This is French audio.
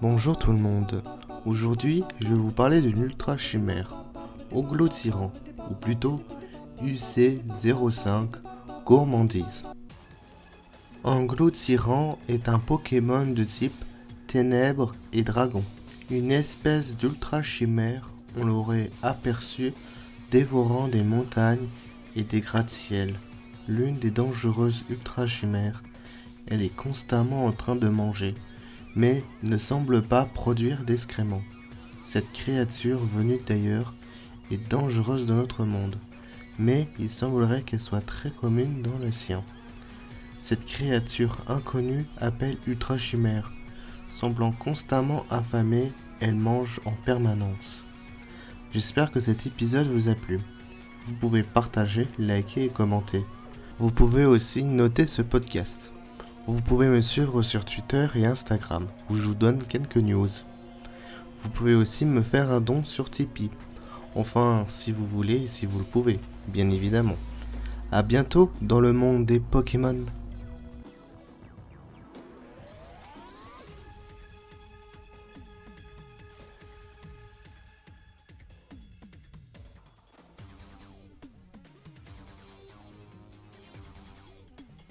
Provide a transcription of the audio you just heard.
Bonjour tout le monde. Aujourd'hui, je vais vous parler d'une ultra chimère, Oglo-Tyran, ou plutôt UC05 Gourmandise. Anglo-Tyran est un Pokémon de type Ténèbres et Dragon. Une espèce d'ultra chimère, on l'aurait aperçu dévorant des montagnes et des gratte-ciels. L'une des dangereuses ultra chimères, elle est constamment en train de manger mais ne semble pas produire d'excréments. Cette créature venue d'ailleurs est dangereuse dans notre monde, mais il semblerait qu'elle soit très commune dans le sien. Cette créature inconnue appelle Ultra Chimère. Semblant constamment affamée, elle mange en permanence. J'espère que cet épisode vous a plu. Vous pouvez partager, liker et commenter. Vous pouvez aussi noter ce podcast. Vous pouvez me suivre sur Twitter et Instagram, où je vous donne quelques news. Vous pouvez aussi me faire un don sur Tipeee. Enfin, si vous voulez et si vous le pouvez, bien évidemment. A bientôt dans le monde des Pokémon.